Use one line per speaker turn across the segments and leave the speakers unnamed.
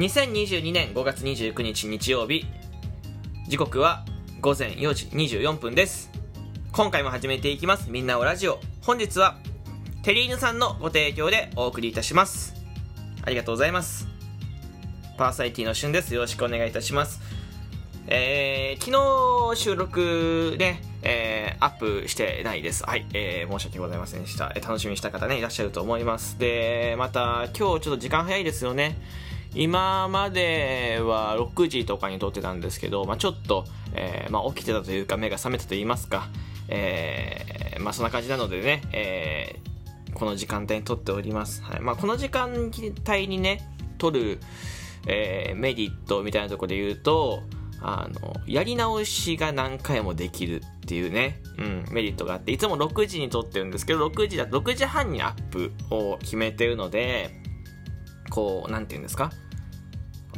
2022年5月29日日曜日時刻は午前4時24分です今回も始めていきますみんなおラジオ本日はテリーヌさんのご提供でお送りいたしますありがとうございますパーサイティのしゅんですよろしくお願いいたしますえー、昨日収録ね、えー、アップしてないです。はい、えー、申し訳ございませんでした。え、楽しみにした方ね、いらっしゃると思います。で、また、今日ちょっと時間早いですよね。今までは6時とかに撮ってたんですけど、まあ、ちょっと、えーまあ、起きてたというか、目が覚めたと言いますか、えー、まあ、そんな感じなのでね、えー、この時間帯に撮っております。はいまあ、この時間帯にね、撮る、え、メリットみたいなところで言うと、あの、やり直しが何回もできるっていうね、うん、メリットがあって、いつも6時に撮ってるんですけど、6時だと6時半にアップを決めてるので、こう、なんて言うんですか？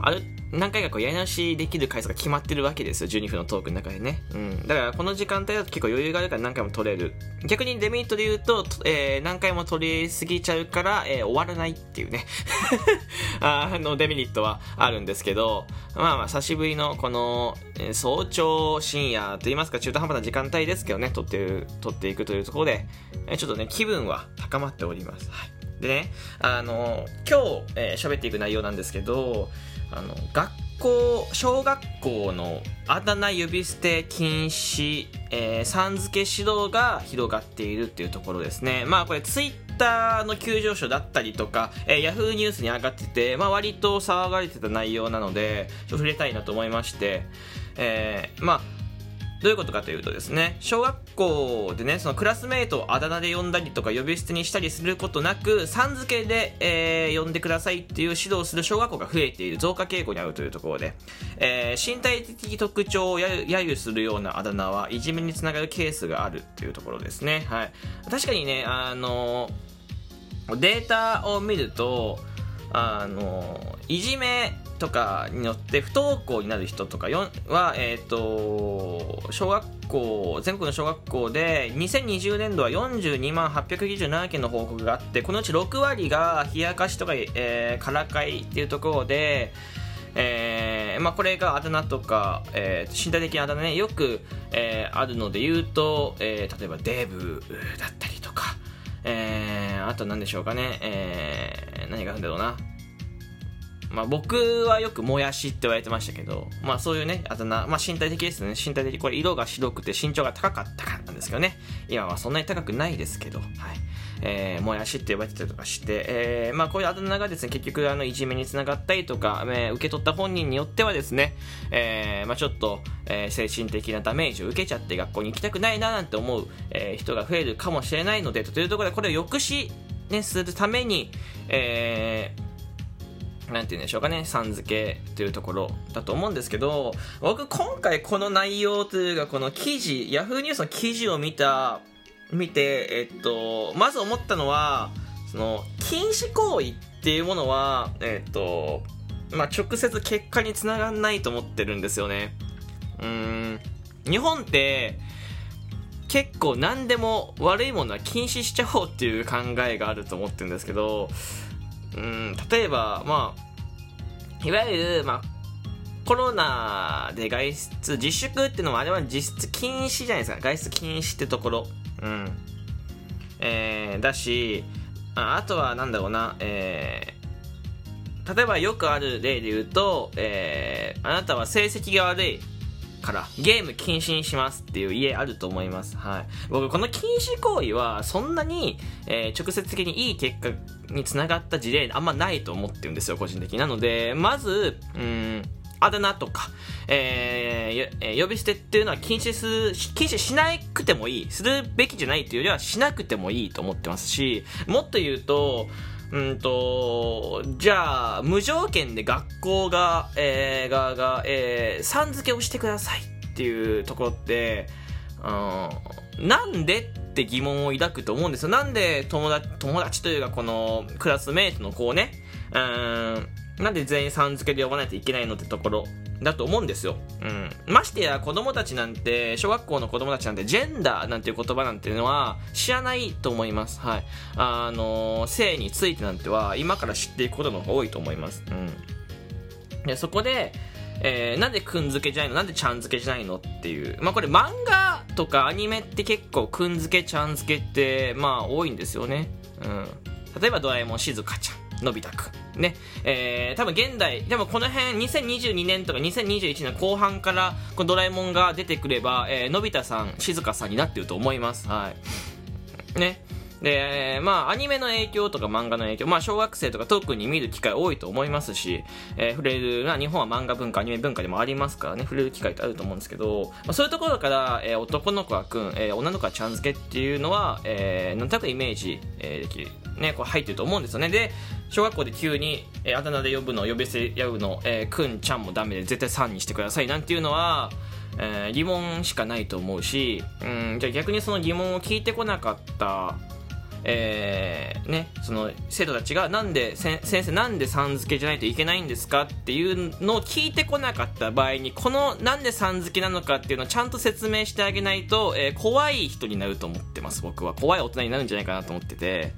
ある、何回かこうやり直しできる回数が決まってるわけですよ。12分のトークの中でね。うん。だからこの時間帯だと結構余裕があるから何回も撮れる。逆にデメリットで言うと、えー、何回も撮りすぎちゃうから、えー、終わらないっていうね。あの、デメリットはあるんですけど、まあまあ、久しぶりのこの、えー、早朝深夜と言いますか中途半端な時間帯ですけどね、撮ってる、撮っていくというところで、え、ちょっとね、気分は高まっております。はい。でね、あの、今日、えー、喋っていく内容なんですけど、あの、学校、小学校のあだ名呼び捨て禁止、えー、さん付け指導が広がっているっていうところですね。まあこれツイッターの急上昇だったりとか、えー、ヤフーニュースに上がってて、まあ割と騒がれてた内容なので、触れたいなと思いまして、えー、まあどういうことかというとですね、小学校でね、そのクラスメイトをあだ名で呼んだりとか呼び捨てにしたりすることなく、さん付けで、えー、呼んでくださいっていう指導する小学校が増えている増加傾向にあるというところで、えー、身体的特徴を揶揄するようなあだ名はいじめにつながるケースがあるというところですね。はい。確かにね、あの、データを見ると、あの、いじめとかによって不登校になる人とかは、え、ー、と、小学校、全国の小学校で2020年度は42万897件の報告があって、このうち6割が冷やかしとか、えー、からかいっていうところで、えーまあ、これがあだ名とか、えー、身体的なあだ名ね、よく、えー、あるので言うと、えー、例えばデーブだったりとか、えー、あと何でしょうかね、えー、何があるんだろうな。まあ、僕はよくもやしって言われてましたけど、まあそういうね、あだ名、まあ身体的ですね。身体的、これ色が白くて身長が高かったからなんですけどね。今はそんなに高くないですけど、はい。えー、もやしって呼ばれてたりとかして、えー、まあこういうあだ名がですね、結局あの、いじめにつながったりとか、えー、受け取った本人によってはですね、えー、まあちょっと、えー、精神的なダメージを受けちゃって学校に行きたくないななんて思う、えー、人が増えるかもしれないので、というところでこれを抑止、ね、するために、えー、なんて言うんでしょうかね、さん付けというところだと思うんですけど、僕今回この内容というか、この記事、ヤフーニュースの記事を見た、見て、えっと、まず思ったのは、その、禁止行為っていうものは、えっと、まあ、直接結果につながんないと思ってるんですよね。うん、日本って、結構何でも悪いものは禁止しちゃおうっていう考えがあると思ってるんですけど、うん、例えば、まあ、いわゆる、まあ、コロナで外出、自粛っていうのもあれは実質禁止じゃないですか。外出禁止ってところ。うん。えー、だし、ああとはなんだろうな、えー、例えばよくある例で言うと、えー、あなたは成績が悪い。からゲーム禁止にしますっていう家あると思います。はい。僕、この禁止行為はそんなに、えー、直接的にいい結果につながった事例あんまないと思ってるんですよ、個人的に。なので、まず、うん、あだ名とか、えー、呼び捨てっていうのは禁止する、禁止しなくてもいい。するべきじゃないっていうよりはしなくてもいいと思ってますし、もっと言うと、うんと、じゃあ、無条件で学校が、えー、側が、えー、さん付けをしてくださいっていうところって、うん、なんでって疑問を抱くと思うんですよ。なんで友達、友達というかこのクラスメイトの子をね、うん、なんで全員さん付けで呼ばないといけないのってところだと思うんですよ。うん。ましてや子供たちなんて、小学校の子供たちなんて、ジェンダーなんていう言葉なんていうのは知らないと思います。はい。あの、性についてなんては今から知っていくことの方が多いと思います。うん。でそこで、えー、なんでくんづけじゃないの？なんでちゃんづけじゃないのっていう。まあこれ漫画とかアニメって結構くんづけちゃんづけってまあ多いんですよね。うん。例えばドラえもんしずかちゃん、のび太くん。ね。えー、多分現代、でもこの辺2022年とか2021年後半からこのドラえもんが出てくれば、えー、のび太さん、しずかさんになってると思います。はい。ね。で、まあ、アニメの影響とか漫画の影響、まあ、小学生とか特に見る機会多いと思いますし、えー、触れる、まあ、日本は漫画文化、アニメ文化でもありますからね、触れる機会ってあると思うんですけど、まあ、そういうところから、えー、男の子はくん、えー、女の子はちゃん付けっていうのは、えー、なんとなくイメージ、えー、できる、ね、こう入ってると思うんですよね。で、小学校で急に、えー、あだ名で呼ぶの、呼び捨て呼ぶの、えー、くんちゃんもダメで絶対さんにしてくださいなんていうのは、えー、疑問しかないと思うし、うん、じゃあ逆にその疑問を聞いてこなかったえー、ね、その生徒たちがなんで先生なんでさん付けじゃないといけないんですかっていうのを聞いてこなかった場合にこのなんでさん付けなのかっていうのをちゃんと説明してあげないと、えー、怖い人になると思ってます僕は怖い大人になるんじゃないかなと思ってて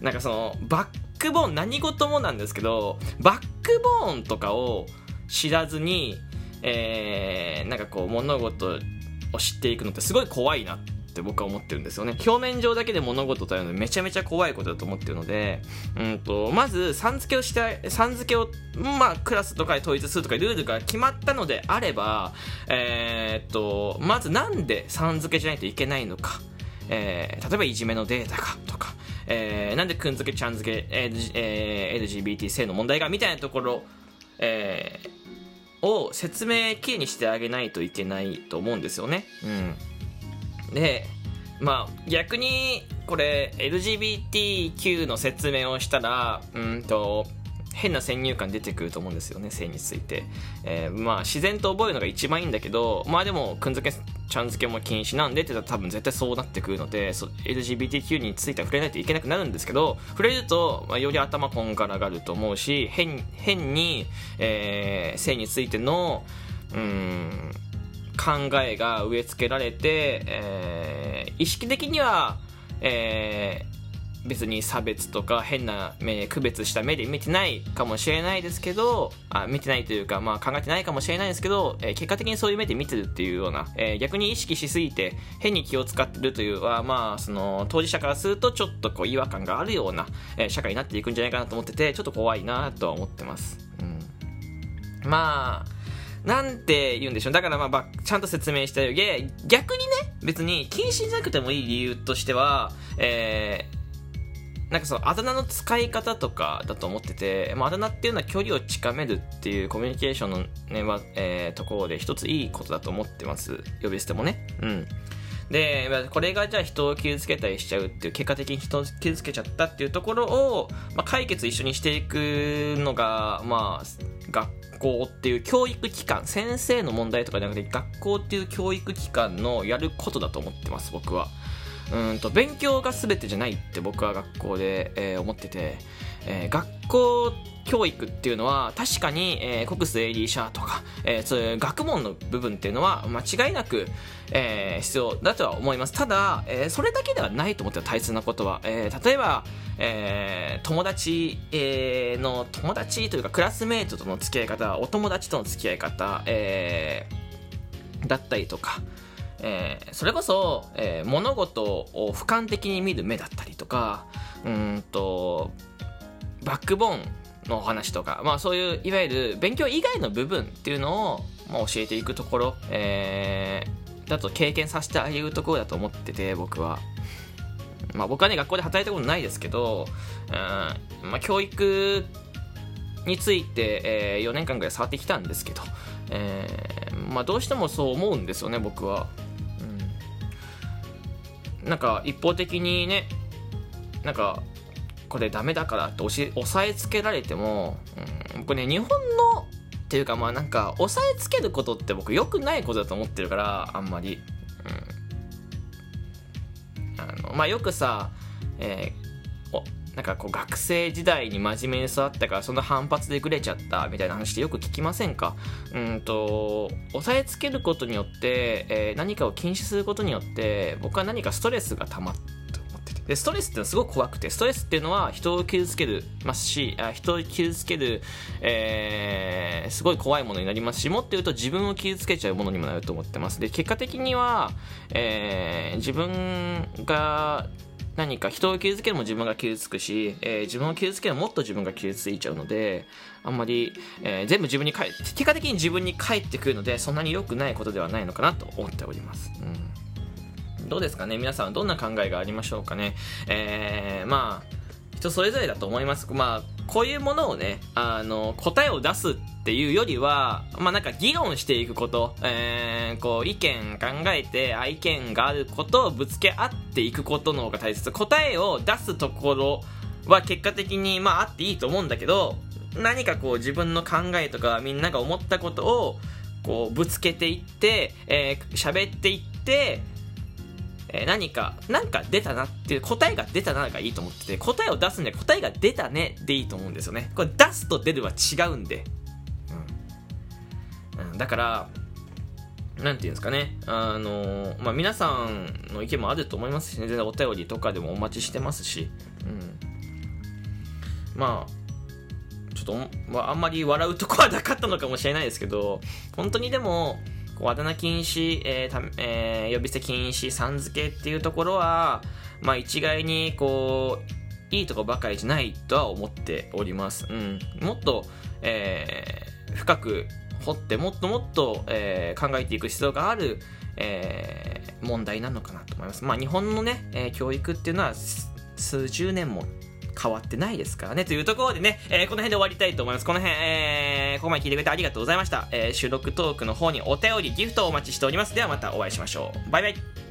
なんかそのバックボーン何事もなんですけどバックボーンとかを知らずに、えー、なんかこう物事を知っていくのってすごい怖いなって僕は思ってるんですよね。表面上だけで物事というのめちゃめちゃ怖いことだと思ってるので、うんと、まずさん付けをしてさん付けを、まあ、クラスとかで統一するとかルールが決まったのであれば、えー、っとまずなんでさん付けじゃないといけないのか、えー、例えばいじめのデータかとか、えー、なんでくん付けちゃん付け、えーえ、LGBT 性の問題がみたいなところ、えー、を説明きれいにしてあげないといけないと思うんですよね。うんで、まあ、逆に、これ、LGBTQ の説明をしたら、うんと、変な先入観出てくると思うんですよね、性について。えー、まあ、自然と覚えるのが一番いいんだけど、まあでも、くんづけ、ちゃん付けも禁止なんでって多分絶対そうなってくるので、LGBTQ については触れないといけなくなるんですけど、触れると、まあ、より頭こんがらがると思うし、変、変に、えー、性についての、うん、考えが植え付けられて、えー、意識的には、えー、別に差別とか変な目区別した目で見てないかもしれないですけどあ見てないというか、まあ、考えてないかもしれないですけど、えー、結果的にそういう目で見てるっていうような、えー、逆に意識しすぎて変に気を使ってるというは、まあ、その当事者からするとちょっとこう違和感があるような、えー、社会になっていくんじゃないかなと思っててちょっと怖いなとは思ってます、うん、まあなんて言うんでしょう。だからまあ、ちゃんと説明したよ、逆にね、別に禁止じゃなくてもいい理由としては、えー、なんかそのあだ名の使い方とかだと思ってて、まあ、あだ名っていうのは距離を近めるっていうコミュニケーションのね、まえー、ところで一ついいことだと思ってます。呼び捨てもね。うん。で、これがじゃあ人を傷つけたりしちゃうっていう、結果的に人を傷つけちゃったっていうところを、まあ、解決一緒にしていくのが、まあ、学校っていう教育機関、先生の問題とかじゃなくて、学校っていう教育機関のやることだと思ってます、僕は。うんと、勉強が全てじゃないって僕は学校で、えー、思ってて、えー、学校教育っていうのは確かに、えー、国数エリーシャーとか、えー、そういう学問の部分っていうのは間違いなく、えー、必要だとは思います。ただ、えー、それだけではないと思って大切なことは、えー、例えば、えー、友達、えー、の友達というかクラスメートとの付き合い方お友達との付き合い方、えー、だったりとか。えー、それこそ、えー、物事を俯瞰的に見る目だったりとかうんとバックボーンのお話とか、まあそういういわゆる勉強以外の部分っていうのを、まあ、教えていくところ、えー、だと経験させてあげるところだと思ってて僕は。まあ僕はね学校で働いたことないですけど、うんまあ、教育について、えー、4年間ぐらい触ってきたんですけど、えー、まあどうしてもそう思うんですよね僕は。なんか一方的にねなんかこれダメだからって押さえつけられても、うん、僕ね日本のっていうかまあなんか押さえつけることって僕良くないことだと思ってるからあんまり、うん、あのまあよくさ、えー、なんかこう学生時代に真面目に育ったからその反発でグレちゃったみたいな話ってよく聞きませんか？うんと押さえつけることによって、えー、何かを禁止することによって僕は何かストレスが溜まってでストレスってのはすごく怖くてストレスっていうのは人を傷つけるますしあ人を傷つける、えー、すごい怖いものになります。しもっと言うと自分を傷つけちゃうものにもなると思ってます。で結果的には、えー、自分が何か人を傷つけるも自分が傷つくし、えー、自分を傷つけるももっと自分が傷ついちゃうのであんまり、えー、全部自分に返結果的に自分に返ってくるのでそんなに良くないことではないのかなと思っております、うん、どうですかね？皆さんはどんな考えがありましょうかね？えー、まあ人それぞれだと思います。まあ、こういうものをね、あの、答えを出すっていうよりは、まあなんか議論していくこと、えー、こう、意見考えて、愛見があることをぶつけ合っていくことの方が大切。答えを出すところは結果的に、まああっていいと思うんだけど、何かこう自分の考えとかみんなが思ったことを、こう、ぶつけていって、えー、喋っていって、えー、何か、なんか出たなっていう、答えが出たながいいと思ってて、答えを出すんで答えが出たねでいいと思うんですよね。これ出すと出るは違うんで。うん。うん、だから、なんていうんですかね。あの、まあ、皆さんの意見もあると思いますしね、全然お便りとかでもお待ちしてますし、うん。まあ、ちょっと、まあ、あんまり笑うとこはなかったのかもしれないですけど、本当にでも、こうあだ名禁止、えーえー、呼び捨て禁止、さん付けっていうところは、まあ一概にこう、いいとこばかりじゃないとは思っております。うん。もっと、えー、深く掘って、もっともっと、えー、考えていく必要がある、えー、問題なのかなと思います。まあ日本のね、えー、教育っていうのは数十年も変わってないですからね。というところでね、えー、この辺で終わりたいと思います。この辺、えー、ここまで聞いてくれてありがとうございました。えー、収録トークの方にお便り、ギフトをお待ちしております。ではまたお会いしましょう。バイバイ。